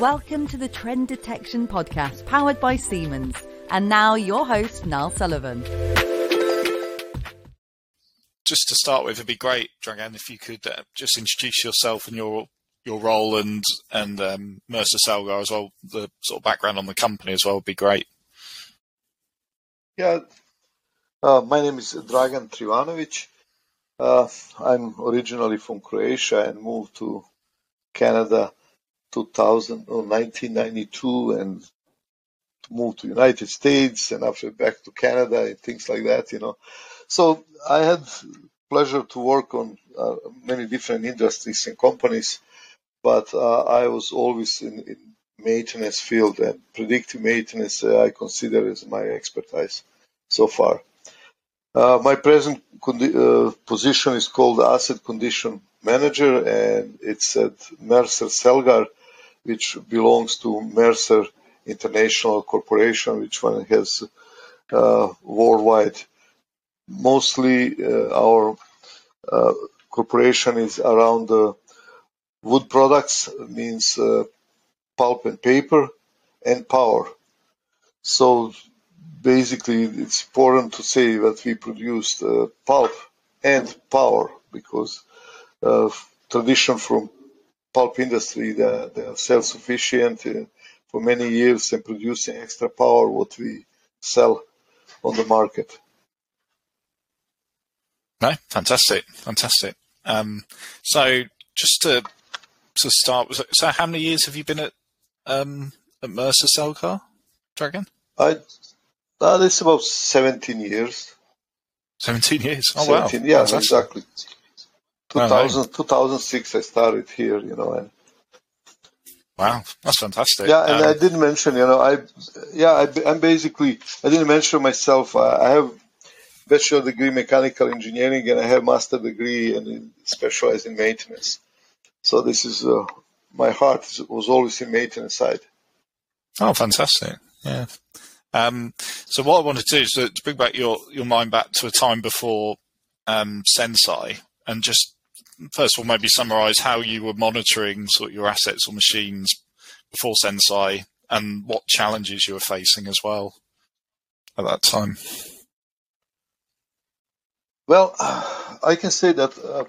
Welcome to the Trend Detection Podcast powered by Siemens. And now your host, Niall Sullivan. Just to start with, it'd be great, Dragan, if you could uh, just introduce yourself and your your role and and um, Mercer Celgar as well, the sort of background on the company as well would be great. Yeah, uh, my name is Dragan Trivanovic. Uh, I'm originally from Croatia and moved to Canada 2000 or 1992 and moved to United States and after back to Canada and things like that, you know. So I had pleasure to work on uh, many different industries and companies, but uh, I was always in, in, maintenance field and predictive maintenance. Uh, I consider as my expertise so far. Uh, my present condi- uh, position is called asset condition manager, and it's at Mercer Celgar, which belongs to Mercer International Corporation, which one has uh, worldwide. Mostly, uh, our uh, corporation is around wood products, means uh, pulp and paper, and power. So basically, it's important to say that we produced uh, pulp and power because uh, tradition from pulp industry, they, they are self-sufficient uh, for many years and producing extra power what we sell on the market. No, fantastic, fantastic. Um, so just to to start, so how many years have you been at um, at Mercer Celgar, Dragan? I uh, it's about seventeen years. Seventeen years. Oh 17, wow! Yeah, fantastic. exactly. 2000, 2006 I started here, you know, and Wow, that's fantastic. Yeah, and um, I didn't mention, you know, I, yeah, I, am basically, I didn't mention myself. I, I have bachelor degree mechanical engineering and I have master degree and specialized in maintenance. So this is uh, my heart was always in maintenance side. Oh, fantastic! Yeah. Um, so what I want to do is to, bring back your your mind back to a time before um, Senseye and just first of all, maybe summarize how you were monitoring sort of your assets or machines before Senseye and what challenges you were facing as well at that time. Well, I can say that uh,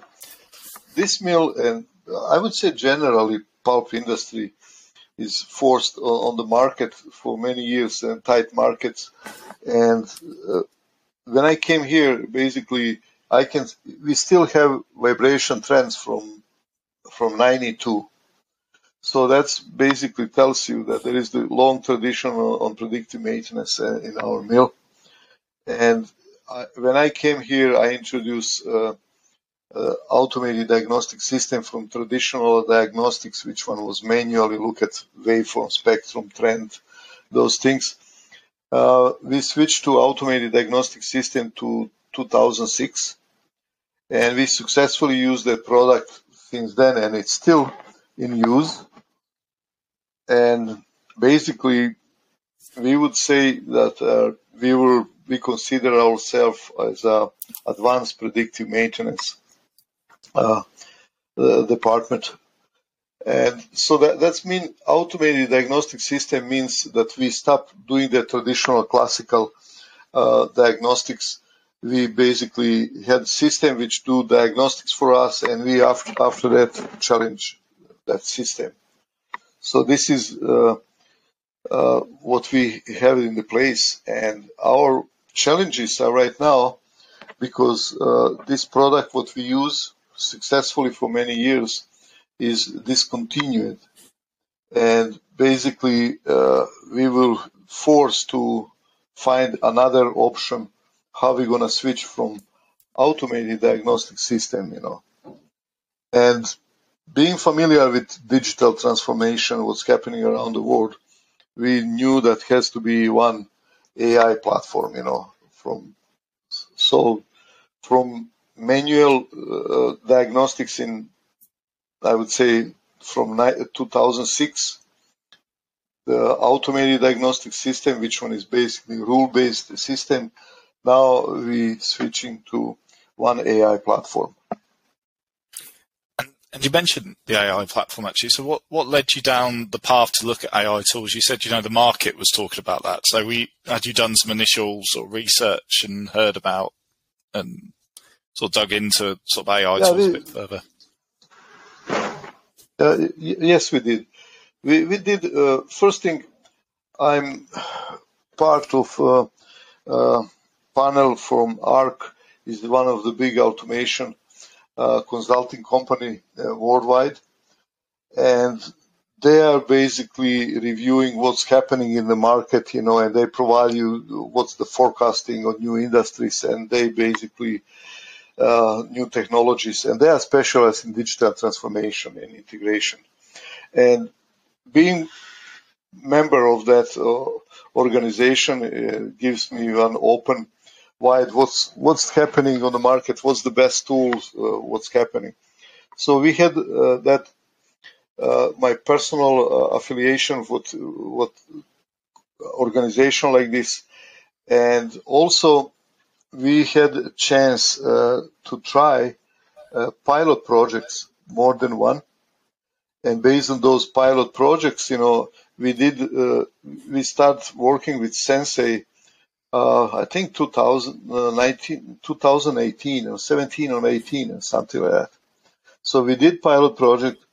this mill, and I would say generally, pulp industry is forced on, the market for many years and tight markets. And uh, when I came here, basically I can we still have vibration trends from from 92. So that's basically tells you that there is the long tradition on, predictive maintenance uh, in our mill. And I, when I came here, I introduced uh, uh, automated diagnostic system from traditional diagnostics, which one was manually look at waveform, spectrum, trend, those things. Uh, we switched to automated diagnostic system to 2006 and we successfully used that product since then and it's still in use. And basically we would say that uh, we will we consider ourselves as a advanced predictive maintenance uh, department. And so that that's mean automated diagnostic system means that we stop doing the traditional classical uh, diagnostics we basically had a system which do diagnostics for us and we after, after that challenge that system. So this is uh, uh, what we have in the place and our challenges are right now because uh, this product what we use successfully for many years is discontinued. And basically uh, we will force to find another option how we're going to switch from automated diagnostic system, you know. And being familiar with digital transformation, what's happening around the world, we knew that has to be one AI platform, you know, from so from manual uh, diagnostics in, I would say, from 2006, the automated diagnostic system, which one is basically rule-based system, now we switching to one AI platform. And and you mentioned the AI platform actually. So what, what led you down the path to look at AI tools? You said, you know, the market was talking about that. So we, had you done some initial sort of research and heard about and sort of dug into sort of AI yeah, tools we, a bit further? Uh, yes, we did. We, we did, uh, first thing, I'm part of a, a panel from ARC, is one of the big automation uh, consulting company uh, worldwide, and they are basically reviewing what's happening in the market, you know, and they provide you what's the forecasting of new industries, and they basically uh, new technologies, and they are specialized in digital transformation and integration. And being member of that uh, organization uh, gives me an open wide what's what's happening on the market, what's the best tools, uh, what's happening. So we had uh, that uh, my personal uh, affiliation with what organization like this, and also we had a chance uh, to try uh, pilot projects, more than one, and based on those pilot projects, you know, we did we start working with Senseye uh, I think 2019, 2018 or 17 or 18 or something like that. So we did pilot project,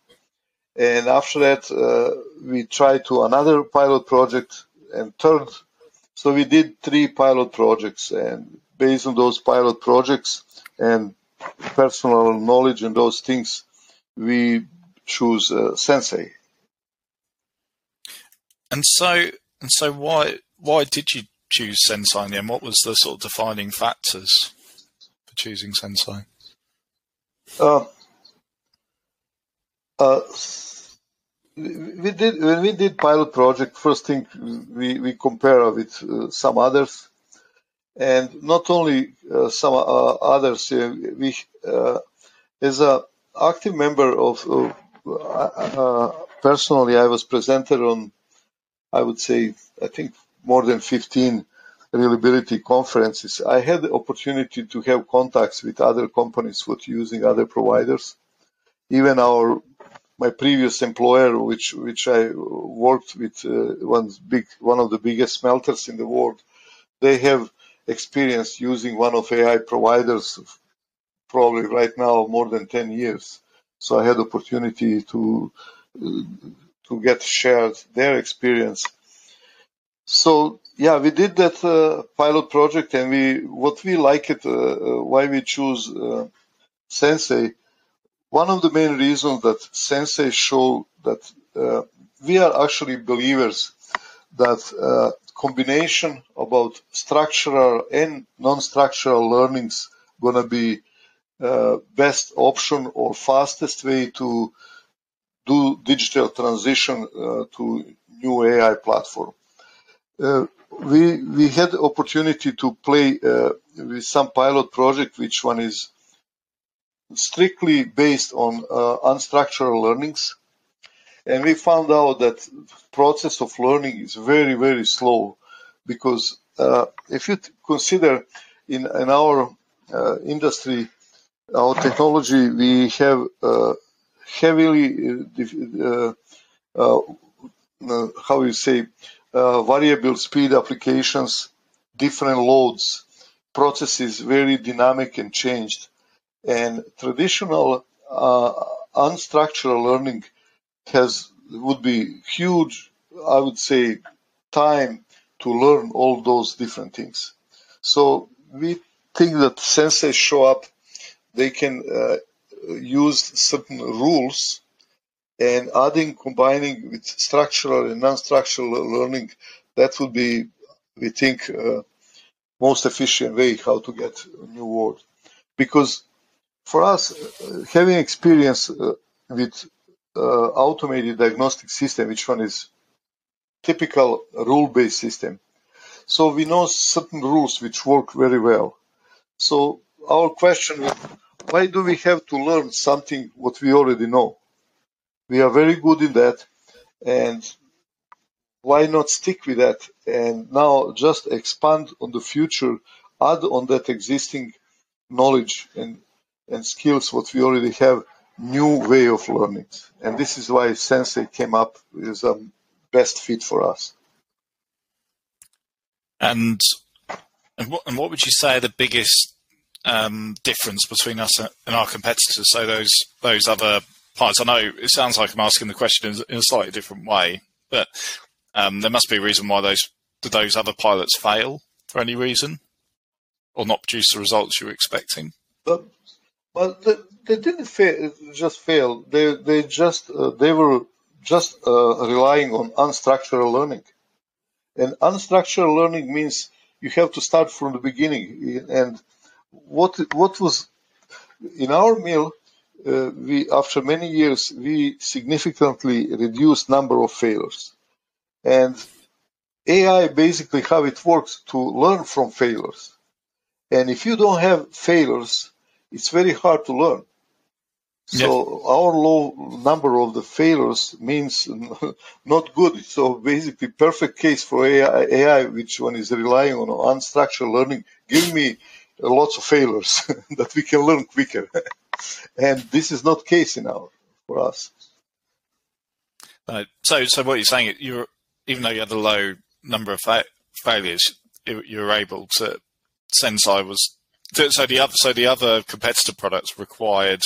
and after that uh, we tried to another pilot project and third. So we did three pilot projects, and based on those pilot projects and personal knowledge and those things, we choose uh, Senseye. And so, and so, why why did you choose Senseye end? What was the sort of defining factors for choosing Senseye? Uh, uh, we did when we did pilot project. First thing we we compare with uh, some others, and not only uh, some uh, others. Uh, we as a active member of personally, I was presented on. I would say I think more than 15 reliability conferences, I had the opportunity to have contacts with other companies with using other providers. Even our my previous employer, which which I worked with, uh, one big one of the biggest smelters in the world, they have experience using one of AI providers, probably right now more than 10 years. So I had opportunity to uh, to get shared their experience so yeah, we did that uh, pilot project, and we what we like it, uh, uh, why we choose uh, Senseye. One of the main reasons that Senseye show that uh, we are actually believers that uh, combination about structural and non-structural learnings gonna be best option or fastest way to do digital transition to new AI platform. Uh, we we had opportunity to play uh, with some pilot project, which one is strictly based on uh, unstructured learnings, and we found out that process of learning is very very slow because uh, if you consider in in our uh, industry, our technology, we have uh, heavily how you say uh, variable speed applications, different loads, processes very dynamic and changed. And traditional uh, unstructured learning has would be huge, I would say, time to learn all those different things. So we think that Senseye show up, they can uh, use certain rules and adding, combining with structural and non-structural learning, that would be, we think, uh, most efficient way how to get a new word. Because for us, uh, having experience uh, with uh, automated diagnostic system, which one is typical rule-based system, so we know certain rules which work very well. So our question is, why do we have to learn something what we already know? We are very good in that, and why not stick with that and now just expand on the future, add on that existing knowledge and, and skills what we already have new way of learning. And this is why Senseye came up with a best fit for us. And and what, and what would you say the biggest um, difference between us and our competitors? So those those other pilots. I know it sounds like I'm asking the question in a slightly different way, but um, there must be a reason why those did those other pilots fail for any reason, or not produce the results you were expecting. But, well, they, they didn't fail, just fail. They they just uh, they were just uh, relying on unstructured learning, and unstructured learning means you have to start from the beginning. And what what was in our mill, uh, we after many years we significantly reduced number of failures, and AI basically how it works to learn from failures. And if you don't have failures, it's very hard to learn. So our low number of the failures means not good. So basically, perfect case for AI, AI which one is relying on unstructured learning. Give me lots of failures that we can learn quicker, and this is not case in our for us. Right. So, so what you're saying, you're even though you had a low number of fa- failures, you, you were able to. Senseye was so the other so the other competitor products required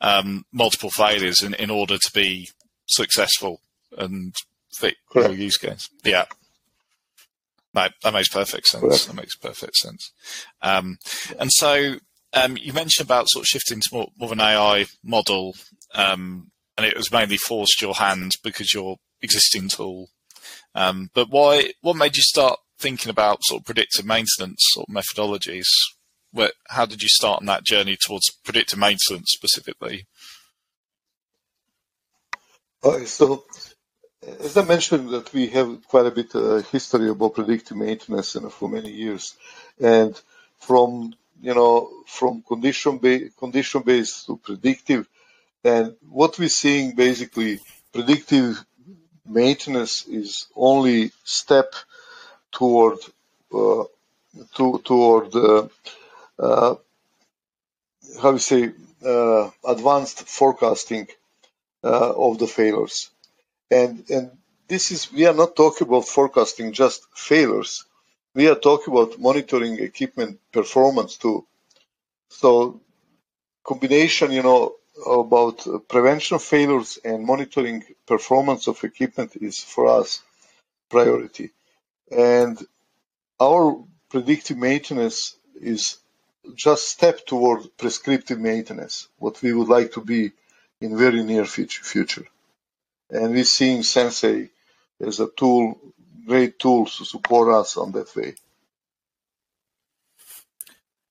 um, multiple failures in, in order to be successful and fit your use case. Yeah. That, that makes perfect sense. Correct. That makes perfect sense. Um, and so you mentioned about sort of shifting to more, of an AI model, um, and it was mainly forced your hand because your existing tool. Um, but why? What made you start thinking about sort of predictive maintenance or methodologies where, how did you start on that journey towards predictive maintenance specifically? So, as I mentioned, that we have quite a bit of uh, history about predictive maintenance for many years, and from you know from condition based condition based to predictive, and what we're seeing basically predictive maintenance is only step toward uh, to, toward uh, uh, how you say, uh, advanced forecasting uh, of the failures. And, and this is, we are not talking about forecasting just failures. We are talking about monitoring equipment performance too. So combination, you know, about prevention failures and monitoring performance of equipment is for us priority. And our predictive maintenance is just step toward prescriptive maintenance, what we would like to be in very near future. And we're seeing Senseye as a tool, great tools to support us on that way.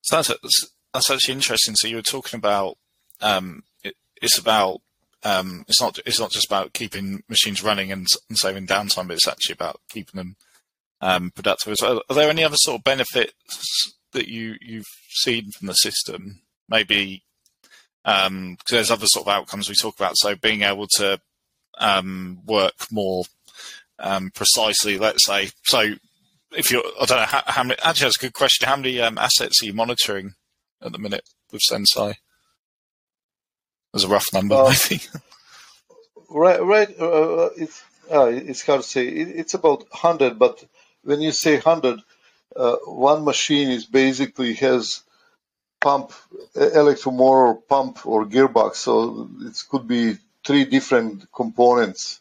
So that's, that's actually interesting. So you were talking about um, it, it's about um, it's not it's not just about keeping machines running and, and saving downtime, but it's actually about keeping them um, productive as well. Are there any other sort of benefits that you you've seen from the system? Maybe because um, there's other sort of outcomes we talk about. So being able to um, work more um, precisely, let's say. So if you're, I don't know how, how many. Actually, that's a good question. How many um, assets are you monitoring at the minute with Senseye? There's a rough number, uh, maybe. right, right. Uh, it's uh, it's hard to say. It, it's about hundred, but when you say hundred, uh, one machine is basically has pump, electromotor pump or gearbox. So it could be three different components,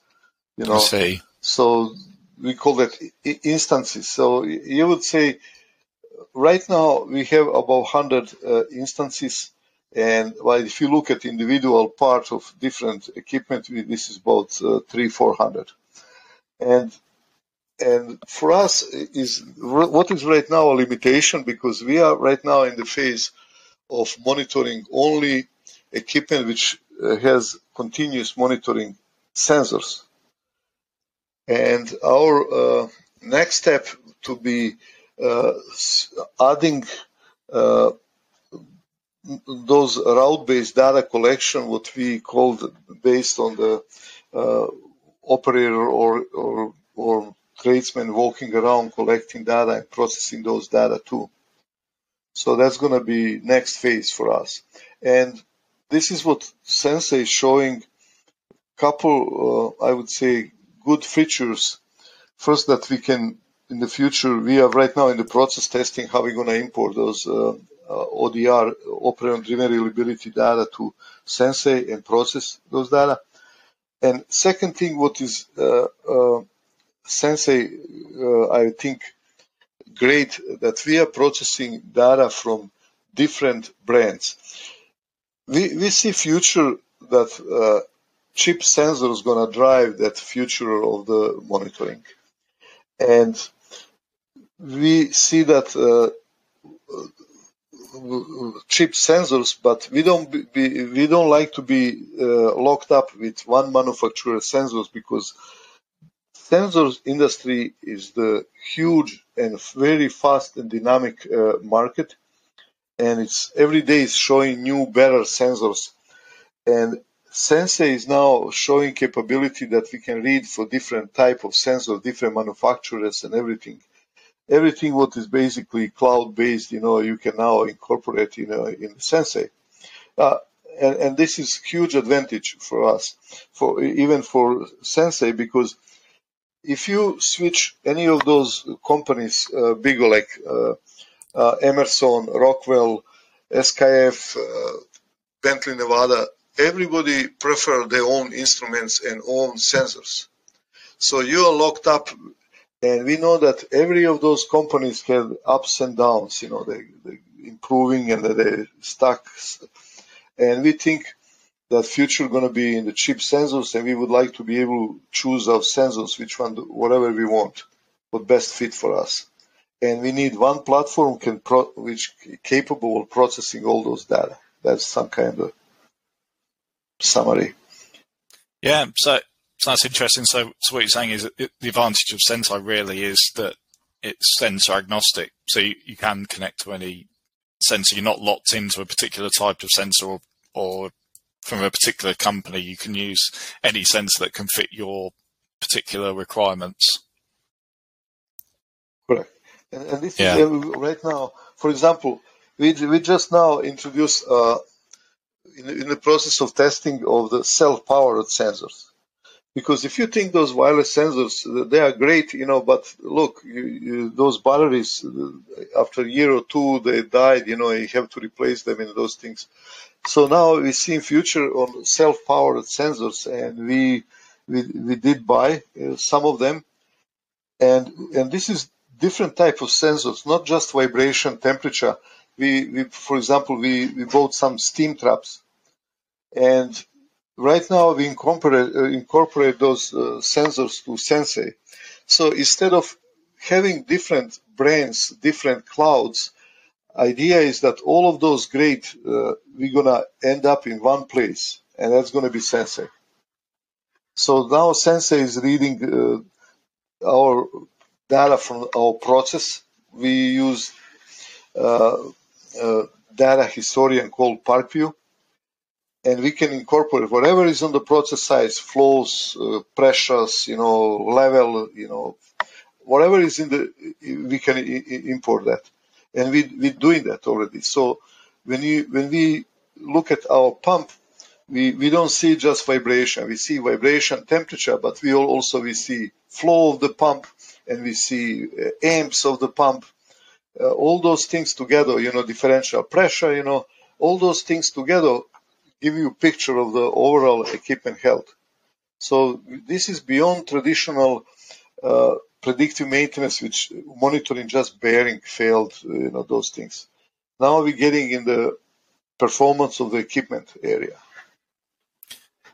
you know. I see. So we call that instances. So you would say right now we have about 100 uh, instances. And well, if you look at individual parts of different equipment, this is about uh, three, 400. And and for us is what is right now a limitation because we are right now in the phase of monitoring only equipment which uh, has continuous monitoring sensors and our uh, next step to be uh, adding uh, those route-based data collection, what we called based on the uh, operator or, or, or tradesmen walking around collecting data and processing those data too. So that's going to be next phase for us. And this is what Senseye is showing. Couple, uh, I would say, good features. First, that we can in the future. We are right now in the process testing how we're going to import those uh, uh, ODR operand driven reliability data to Senseye and process those data. And second thing, what is uh, uh, Senseye, uh, I think, great that we are processing data from different brands. We, we see future that chip sensors going to drive that future of the monitoring. And we see that uh, chip sensors, but we don't be, we don't like to be uh, locked up with one manufacturer sensors because sensors industry is the huge and very fast and dynamic uh, market, and it's every day is showing new better sensors, and Senseye is now showing capability that we can read for different type of sensors, different manufacturers, and everything everything what is basically cloud based, you know, you can now incorporate in, in Senseye. Uh, and, and, this is huge advantage for us, for even for Senseye, because if you switch any of those companies, uh, big like uh, uh, Emerson, Rockwell, SKF, uh, Bentley Nevada, everybody prefer their own instruments and own sensors. So you are locked up and we know that every of those companies have ups and downs, you know, they, they improving and they stuck. And we think that future going to be in the chip sensors and we would like to be able to choose our sensors, which one, whatever we want, what best fit for us. And we need one platform can pro, which capable of processing all those data. That's some kind of summary. Yeah. So so that's interesting. So, so what you're saying is it, the advantage of Senseye really is that it's sensor agnostic. So you, you, can connect to any sensor. You're not locked into a particular type of sensor or, or from a particular company. You can use any sensor that can fit your particular requirements. Correct. And, and this yeah. is uh, right now, for example, we, we just now introduced uh, in, in the process of testing of the self-powered sensors. Because if you think those wireless sensors they are great you know but look you, you, those batteries after a year or two they died you know you have to replace them in those things. So now we see in future on self-powered sensors and we we, we did buy uh, some of them. And and this is different type of sensors not just vibration temperature. We, we for example we, we bought some steam traps and Right now, we incorporate, uh, incorporate those uh, sensors to Senseye. So instead of having different brains, different clouds, idea is that all of those great, uh, we're gonna end up in one place, and that's gonna be Senseye. So now Senseye is reading uh, our data from our process. We use uh, uh, data historian called PARCview and we can incorporate whatever is on the process side, flows, uh, pressures, you know, level, you know, whatever is in the, we can import that, and we we're doing that already. So when you when we look at our pump, we we don't see just vibration. We see vibration, temperature, but we also we see flow of the pump, and we see uh, amps of the pump. Uh, all those things together, you know, differential pressure, you know, all those things together give you a picture of the overall equipment health. So this is beyond traditional uh, predictive maintenance, which monitoring just bearing failed, you know, those things. Now we're getting in the performance of the equipment area.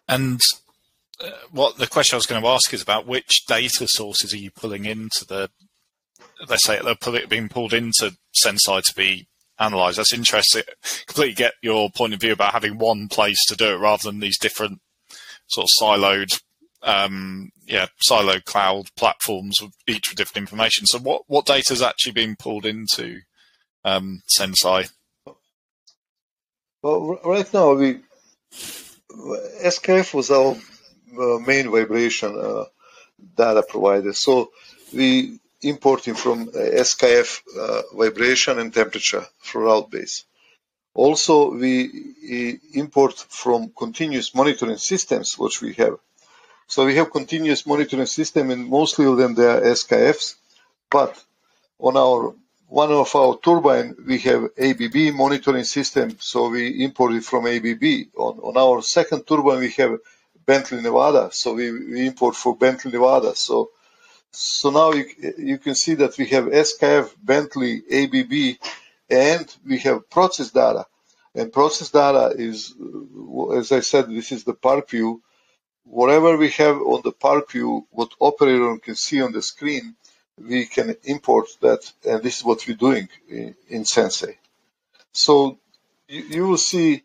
And uh, what the question I was going to ask is about which data sources are you pulling into the, let's say they're being pulled into Senseye to be analyze. That's interesting. Completely get your point of view about having one place to do it rather than these different sort of siloed, um, yeah, siloed cloud platforms, with each with different information. So, what what data is actually being pulled into um, Senseye? Well, right now we SKF was our uh, main vibration uh, data provider. So we importing from uh, SKF uh, vibration and temperature route base. Also, we import from continuous monitoring systems, which we have. So we have continuous monitoring system, and mostly of them they are SKFs. But on our one of our turbine, we have ABB monitoring system, so we import it from ABB. On, on our second turbine, we have Bentley Nevada, so we, we import for Bentley Nevada. So so now you, you can see that we have SKF, Bentley, ABB, and we have process data. And process data is, as I said, this is the PARCview. Whatever we have on the PARCview, what operator can see on the screen, we can import that, and this is what we're doing in, in Senseye. So you, you will see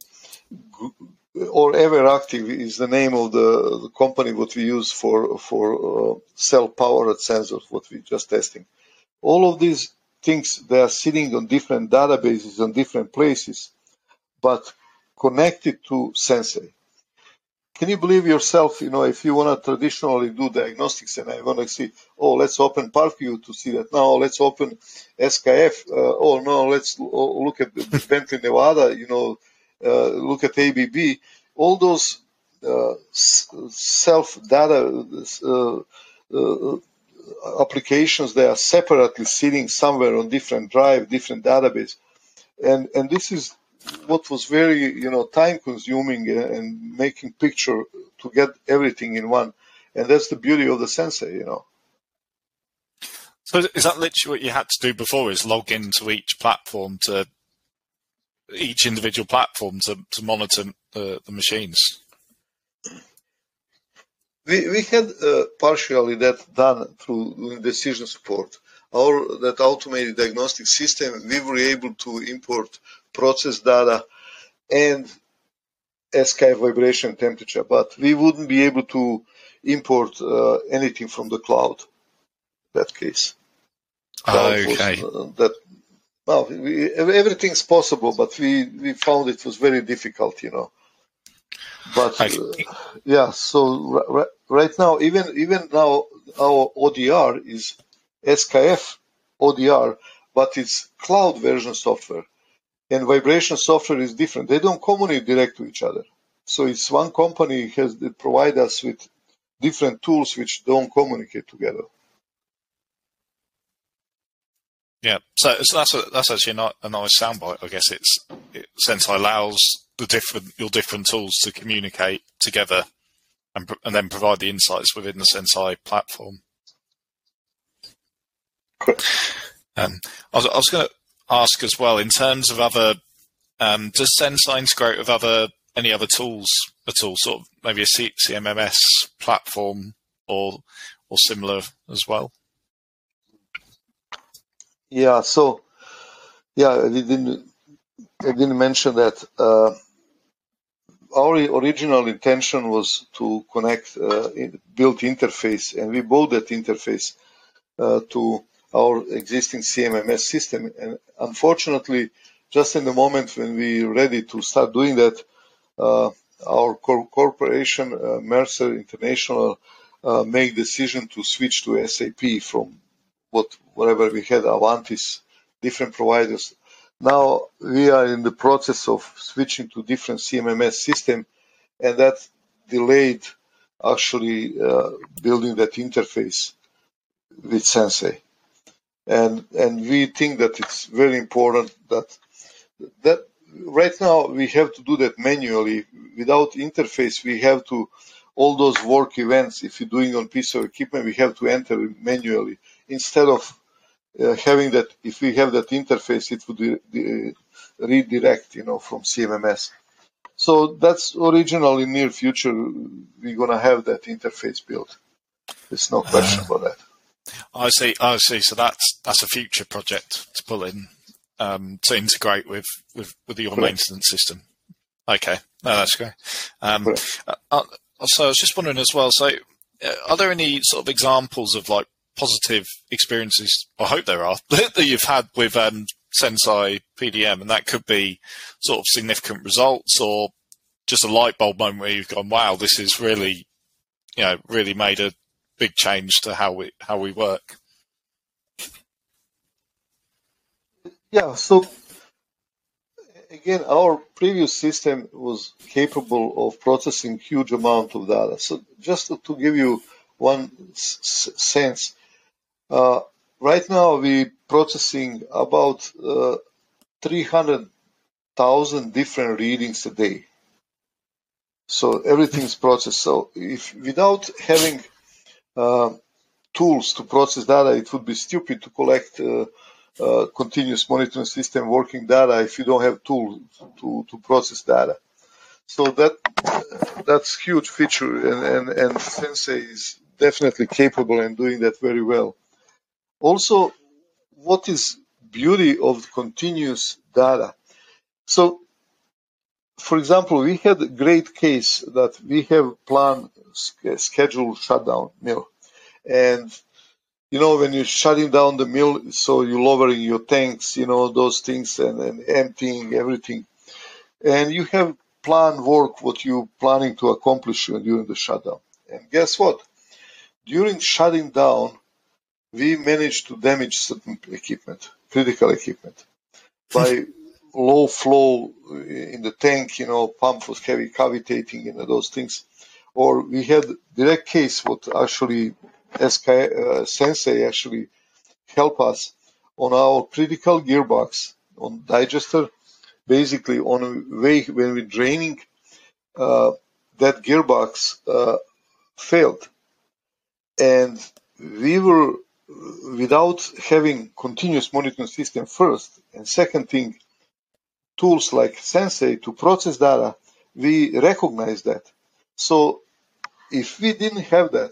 or Everactive is the name of the, the, company what we use for for uh, cell powered sensors what we just testing. All of these things they are sitting on different databases on different places but connected to Senseye. Can you believe yourself you know if you want to traditionally do diagnostics and i want to see oh let's open PARCview to see that now let's open skf uh, oh no let's look at bentley nevada you know look at ABB, all those uh, self data uh, applications they are separately sitting somewhere on different drive, different database, and and this is what was very you know time consuming and making picture to get everything in one, and that's the beauty of the Senseye, you know. So is that literally what you had to do before? Is log into each platform to each individual platform to, to monitor the, the machines? We, we had uh, partially that done through decision support. Our that automated diagnostic system, we were able to import process data and SKF vibration temperature, but we wouldn't be able to import uh, anything from the cloud. That case. That okay. Was, uh, that well, we, everything's possible, but we, we found it was very difficult, you know. But uh, yeah, so r- right now, even even now, our ODR is SKF ODR, but it's cloud version software, and vibration software is different. They don't communicate direct to each other. So it's one company has provide us with different tools which don't communicate together. Yeah, so, so that's a, that's actually not a nice soundbite. I guess it's it, allows the different your different tools to communicate together and and then provide the insights within the Senseye platform. Um, I was, I was going to ask as well in terms of other. Um, does Senseye integrate with other any other tools at all? Sort of maybe a CMMS platform or or similar as well. Yeah. So, yeah, we didn't, I didn't mention that. Uh, our original intention was to connect uh, built interface, and we bought that interface uh, to our existing CMMS system. And unfortunately, just in the moment when we are ready to start doing that, uh, our cor- corporation, uh, Mercer International, uh, made decision to switch to SAP from what whatever we had, Avantis, different providers. Now we are in the process of switching to different CMMS system, and that delayed actually uh, building that interface with Senseye. And and we think that it's very important that that right now we have to do that manually. Without interface, we have to all those work events. If you're doing on piece of equipment, we have to enter manually instead of uh, having that, if we have that interface, it would uh, redirect, you know, from CMMS. So that's originally near future. We're gonna have that interface built. There's no question uh, about that. I see. I see. So that's that's a future project to pull in um, to integrate with with, with your Correct. maintenance system. Okay, no, that's great. Um, uh, uh, so I was just wondering as well. So, uh, are there any sort of examples of like positive experiences, I hope there are, that you've had with um, Senseye PDM, and that could be sort of significant results or just a light bulb moment where you've gone, wow, this is really, you know, really made a big change to how we how we work. Yeah, so again, our previous system was capable of processing huge amount of data. So just to, give you one sense, right now we're processing about uh, 300,000 different readings a day. So everything's processed. So if without having uh, tools to process data, it would be stupid to collect uh, uh, continuous monitoring system working data if you don't have tools to, to process data. So that that's huge feature, and, and, and Senseye is definitely capable in doing that very well. Also, what is beauty of continuous data? So, for example, we had a great case that we have planned scheduled shutdown mill, and you know, when you're shutting down the mill, so you're lowering your tanks, you know, those things and, and emptying everything. And you have planned work, what you're planning to accomplish during the shutdown. And guess what? During shutting down, we managed to damage certain equipment, critical equipment, by low flow in the tank, you know, pump was heavy cavitating, you know, those things. Or we had direct case what actually SK, uh, Senseye actually help us on our critical gearbox on digester. Basically, on a way when we're draining, uh, that gearbox uh, failed, and we were without having continuous monitoring system first, and second thing, tools like Senseye to process data, we recognize that. So if we didn't have that,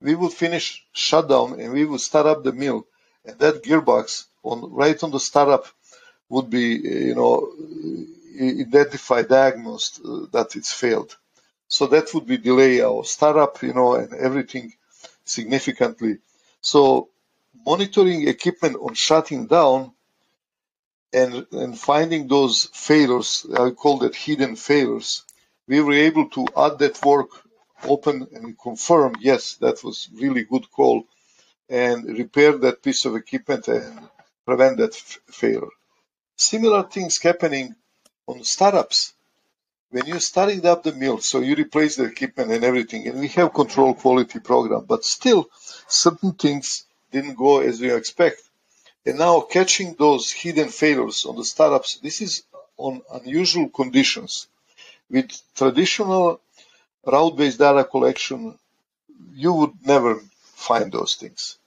we would finish shutdown and we would start up the mill, and that gearbox on right on the startup would be, you know, identified, diagnosed uh, that it's failed. So that would be delay our startup, you know, and everything significantly. So monitoring equipment on shutting down and, and finding those failures, I call that hidden failures, we were able to add that work open and confirm, yes, that was really good call, and repair that piece of equipment and prevent that failure. Similar things happening on startups. When you're starting up the mill, so you replace the equipment and everything, and we have control quality program, but still certain things didn't go as you expect. And now catching those hidden failures on the startups, this is on unusual conditions. With traditional route-based data collection, you would never find those things.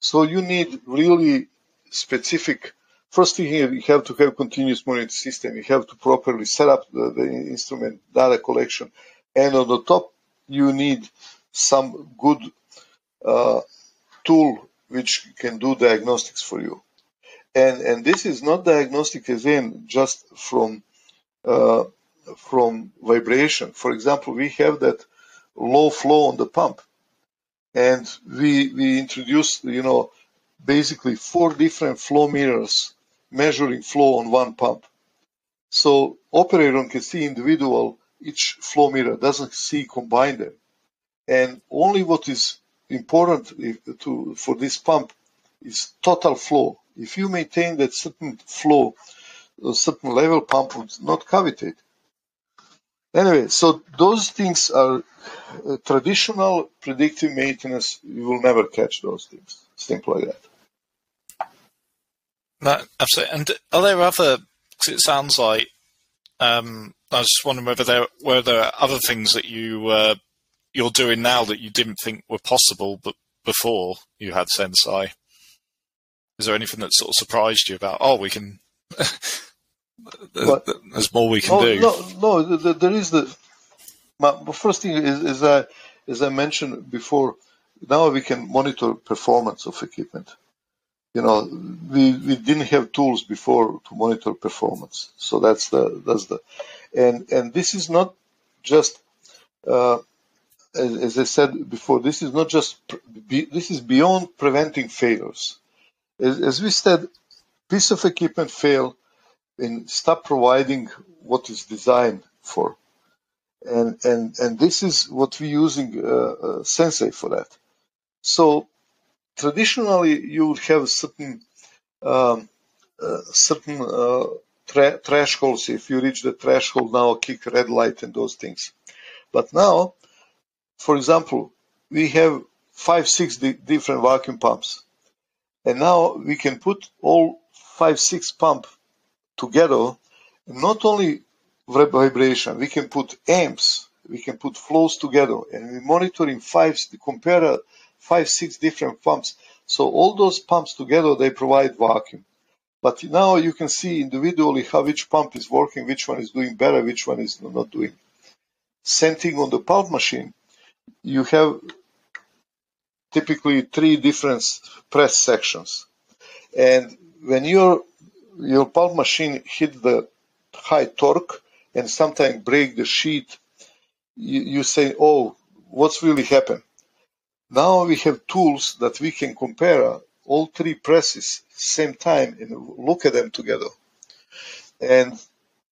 So you need really specific. First thing you have to have continuous monitoring system. You have to properly set up the, the instrument data collection, and on the top, you need some good uh, tool which can do diagnostics for you. And and this is not diagnostic again just from uh, from vibration. For example, we have that low flow on the pump, and we we introduced you know basically four different flow meters measuring flow on one pump. So operator can see individual each flow meter doesn't see combine them, and only what is important to for this pump is total flow. If you maintain that certain flow, a certain level pump would not cavitate. Anyway, so those things are uh, traditional predictive maintenance. You will never catch those things. Simple like that. No, absolutely. And are there other? Cause it sounds like um, I was just wondering whether there were there other things that you uh, you're doing now that you didn't think were possible, but before you had Senseye. Is there anything that sort of surprised you about? Oh, we can. there's more we can no, do. No, no, there is the. My first thing is, is I, as I mentioned before, now we can monitor performance of equipment. You know, we, we didn't have tools before to monitor performance, so that's the that's the, and and this is not just, uh, as, as I said before, this is not just be, this is beyond preventing failures. As, as we said, piece of equipment fail, and stop providing what is designed for. And, and, and this is what we're using uh, uh, Senseye for that. So traditionally, you would have certain um, uh, certain uh, tra- thresholds. If you reach the threshold now, kick red light and those things. But now, for example, we have five, six di- different vacuum pumps. And now we can put all five, six pump together. Not only vibration, we can put amps, we can put flows together, and we monitoring five, compare five, six different pumps. So all those pumps together, they provide vacuum. But now you can see individually how each pump is working, which one is doing better, which one is not doing. Same thing on the pulp machine. You have typically three different press sections. And when your your pulp machine hit the high torque and sometimes break the sheet, you, you say, oh, what's really happened? Now we have tools that we can compare all three presses same time and look at them together. And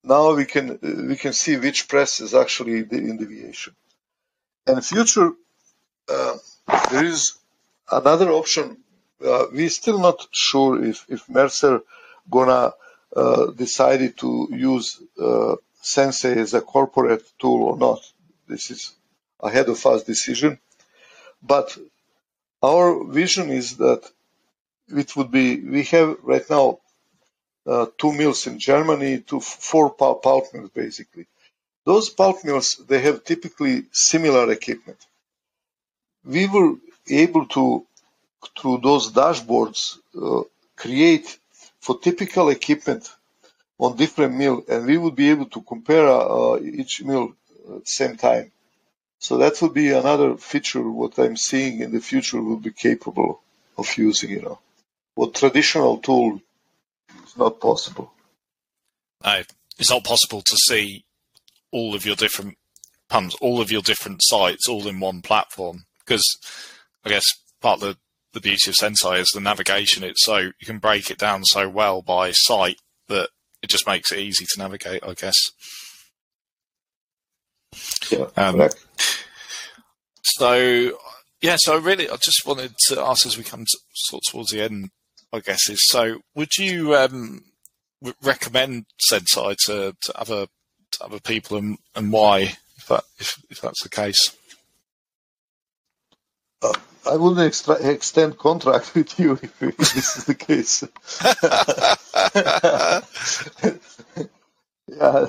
now we can we can see which press is actually the in deviation. And future uh, there is another option. Uh, we're still not sure if if Mercer gonna uh, decided to use uh, Senseye as a corporate tool or not. This is ahead of us decision. But our vision is that it would be, we have right now uh, two mills in Germany, two, four pulp, mills basically. Those pulp mills, they have typically similar equipment. We were able to, through those dashboards, uh, create for typical equipment on different mill, and we would be able to compare uh, each mill at the same time. So that would be another feature what I'm seeing in the future will be capable of using, you know what traditional tool is not possible. No, it's not possible to see all of your different pumps, all of your different sites, all in one platform. Because I guess part of the, the beauty of Senseye is the navigation. It's so you can break it down so well by site that it just makes it easy to navigate. I guess. Yeah. Um, so yeah, so I really I just wanted to ask as we come to, sort of towards the end I guess is so. Would you um, recommend Senseye to, to other to other people, and, and why? If that if, if that's the case. Uh, I wouldn't extra- extend contract with you if, if this is the case. yeah,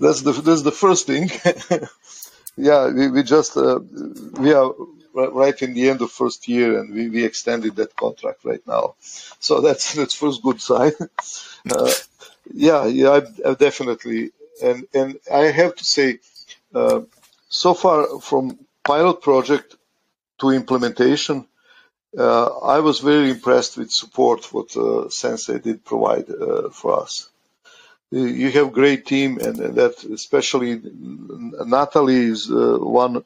that's the that's the first thing. yeah, we, we just uh, we are right in the end of first year, and we, we extended that contract right now. So that's that's first good sign. Uh, yeah, yeah, I, I definitely, and and I have to say, uh, so far from pilot project to implementation, uh, I was very impressed with support what uh, Senseye did provide uh, for us. You have great team, and, that especially Natalie is uh, one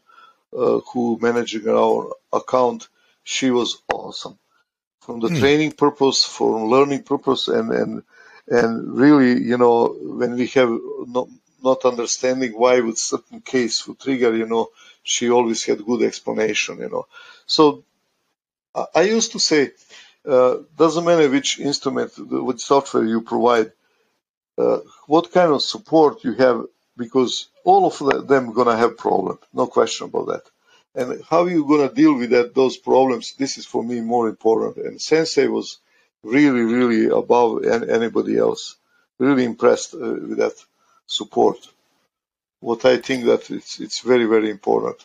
uh, who managing our account, she was awesome. From the mm. training purpose, from learning purpose, and and and really, you know, when we have not not understanding why with certain case would trigger, you know, she always had good explanation, you know. So I used to say, uh, doesn't matter which instrument, which software you provide, what kind of support you have because all of them gonna have problems, no question about that. And how you gonna deal with that those problems? This is for me more important. And Senseye was really, really above anybody else. Really impressed uh, with that support. What I think that it's it's very very important.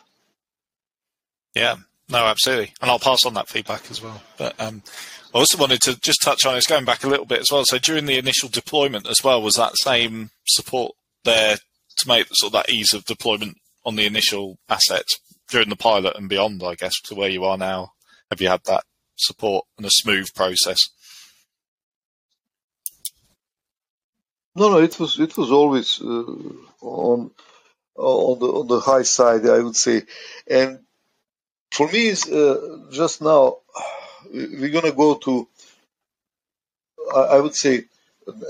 Yeah, no, absolutely, and I'll pass on that feedback as well. But um, I also wanted to just touch on it's going back a little bit as well. So during the initial deployment as well, was that same support there to make sort of that ease of deployment on the initial assets during the pilot and beyond, I guess, to where you are now? Have you had that support and a smooth process? No, no, it was it was always uh, on on the on the high side, I would say, and for me, it's uh, just now we're gonna go to. I would say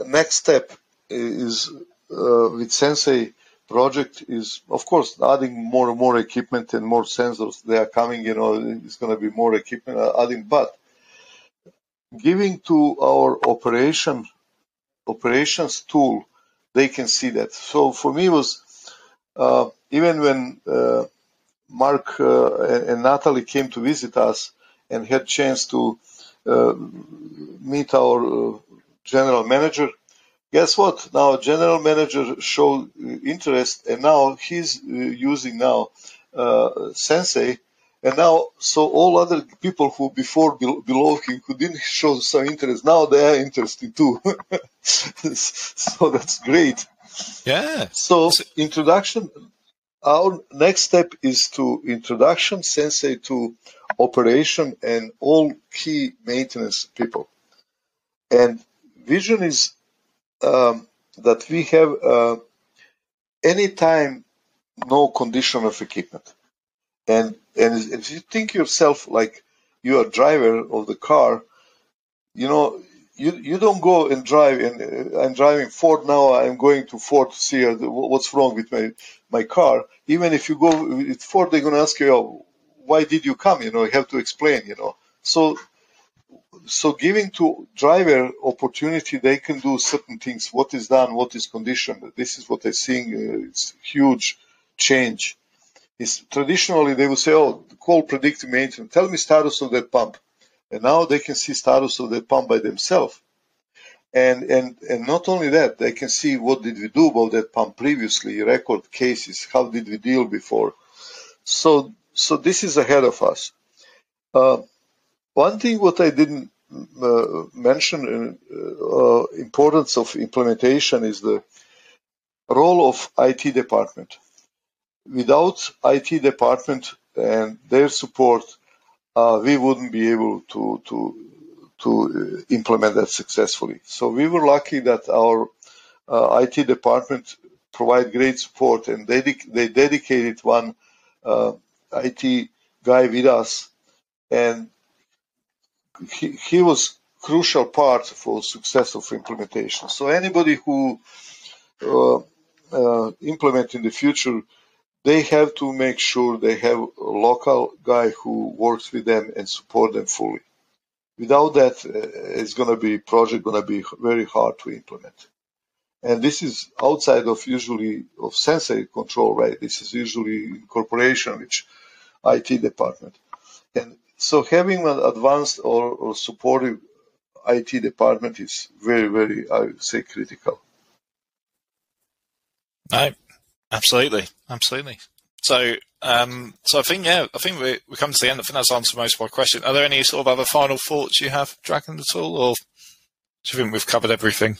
next step is uh, with Senseye project is, of course, adding more and more equipment and more sensors. They are coming, you know, it's going to be more equipment adding, but giving to our operation operations tool, they can see that. So for me, was uh, even when uh, Mark uh, and, Natalie came to visit us and had chance to uh, meet our uh, general manager. Guess what? Now general manager showed interest, and now he's using now Senseye and now, so all other people who before below him who didn't show some interest, now they are interested too. so that's great. Yeah. So introduction, our next step is to introduction Senseye to operation and all key maintenance people. And vision is um, that we have uh, anytime no condition of equipment. And and if you think yourself like you are driver of the car, you know, you you don't go and drive and uh, I'm driving Ford now. I'm going to Ford to see uh, what's wrong with my my car. Even if you go with Ford, they're going to ask you, oh, why did you come? You know, you have to explain. You know, so so giving to driver opportunity, they can do certain things. What is done, what is conditioned. This is what I'm seeing. Uh, it's huge change is traditionally they would say, oh, call predictive maintenance, tell me status of that pump. And now they can see status of that pump by themselves. And, and, and not only that, they can see what did we do about that pump previously, record cases, how did we deal before. So, so this is ahead of us. Uh, one thing what I didn't uh, mention, uh, importance of implementation is the role of IT department without IT department and their support, uh, we wouldn't be able to to to uh, implement that successfully. So we were lucky that our uh, IT department provide great support, and they they dedicated one uh, IT guy with us, and he, he was crucial part for success of implementation. So anybody who uh, uh, implement in the future they have to make sure they have a local guy who works with them and support them fully. Without that, uh, it's going to be project going to be very hard to implement. And this is outside of usually of Senseye control, right? This is usually incorporation, which IT department. And so having an advanced or, or supportive IT department is very, very, I would say, critical. Right. Absolutely, absolutely. So, um, so I think yeah, I think we we come to the end. I think that's answered most of my question. Are there any sort of other final thoughts you have, Dragan, at all, or do you think we've covered everything?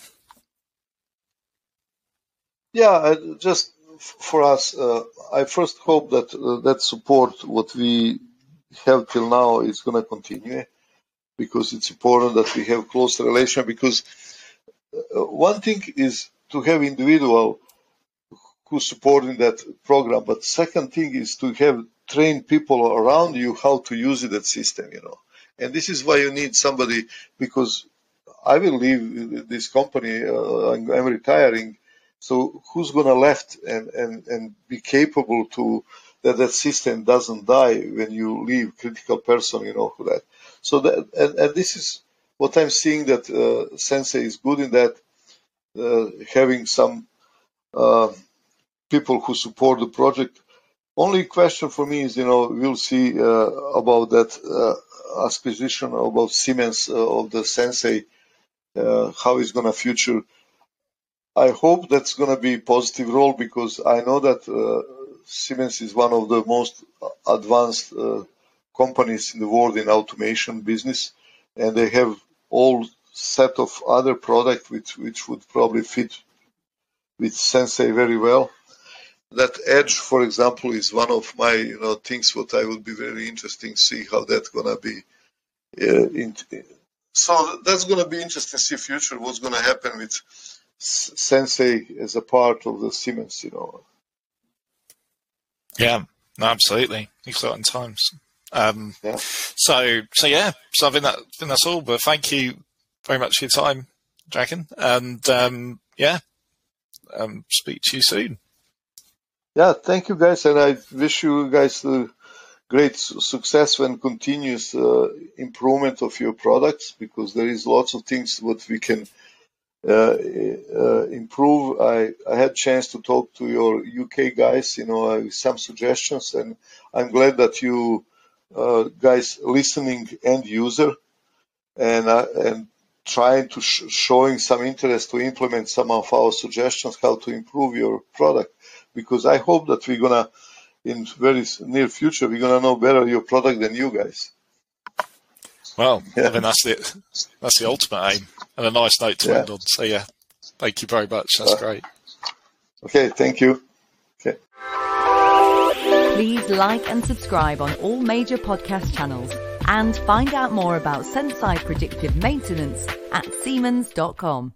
Yeah, uh, just for us, uh, I first hope that uh, that support what we have till now is going to continue because it's important that we have close relation because uh, one thing is to have individual who's supporting that program. But second thing is to have trained people around you how to use that system, you know. And this is why you need somebody because I will leave this company. Uh, I'm, I'm, retiring. So who's gonna left and, and, and be capable to that that system doesn't die when you leave critical person, you know, that. So that and, and this is what I'm seeing that uh, Senseye is good in that uh, having some uh, people who support the project. Only question for me is, you know, we'll see uh, about that uh, acquisition about Siemens uh, of the Senseye, how it's going to future. I hope that's going to be positive role because I know that Siemens is one of the most advanced companies in the world in automation business, and they have all set of other product which would probably fit with Senseye very well that edge, for example, is one of my you know things what I would be very interesting to see how that's gonna be. Uh, in, so that's gonna be interesting to see future what's gonna happen with Senseye as a part of the Siemens, you know. Yeah, absolutely, exciting times. Um, yeah. So, so yeah, so I think that I think that's all. But thank you very much for your time, Dragan, and um, yeah, um, speak to you soon. Yeah, thank you guys, and I wish you guys great success and continuous uh, improvement of your products because there is lots of things what we can uh, uh, improve. I, I had chance to talk to your UK guys, you know, uh, some suggestions, and I'm glad that you uh, guys listening end user and and trying to sh- showing some interest to implement some of our suggestions how to improve your product because I hope that we're gonna in very near future we're gonna know better your product than you guys. Well, yeah. I mean that's the that's the ultimate aim and a nice note to yeah. end on. So yeah, thank you very much. That's uh, great. Okay, thank you. Okay. Please like and subscribe on all major podcast channels and find out more about Senseye predictive maintenance at Siemens.com.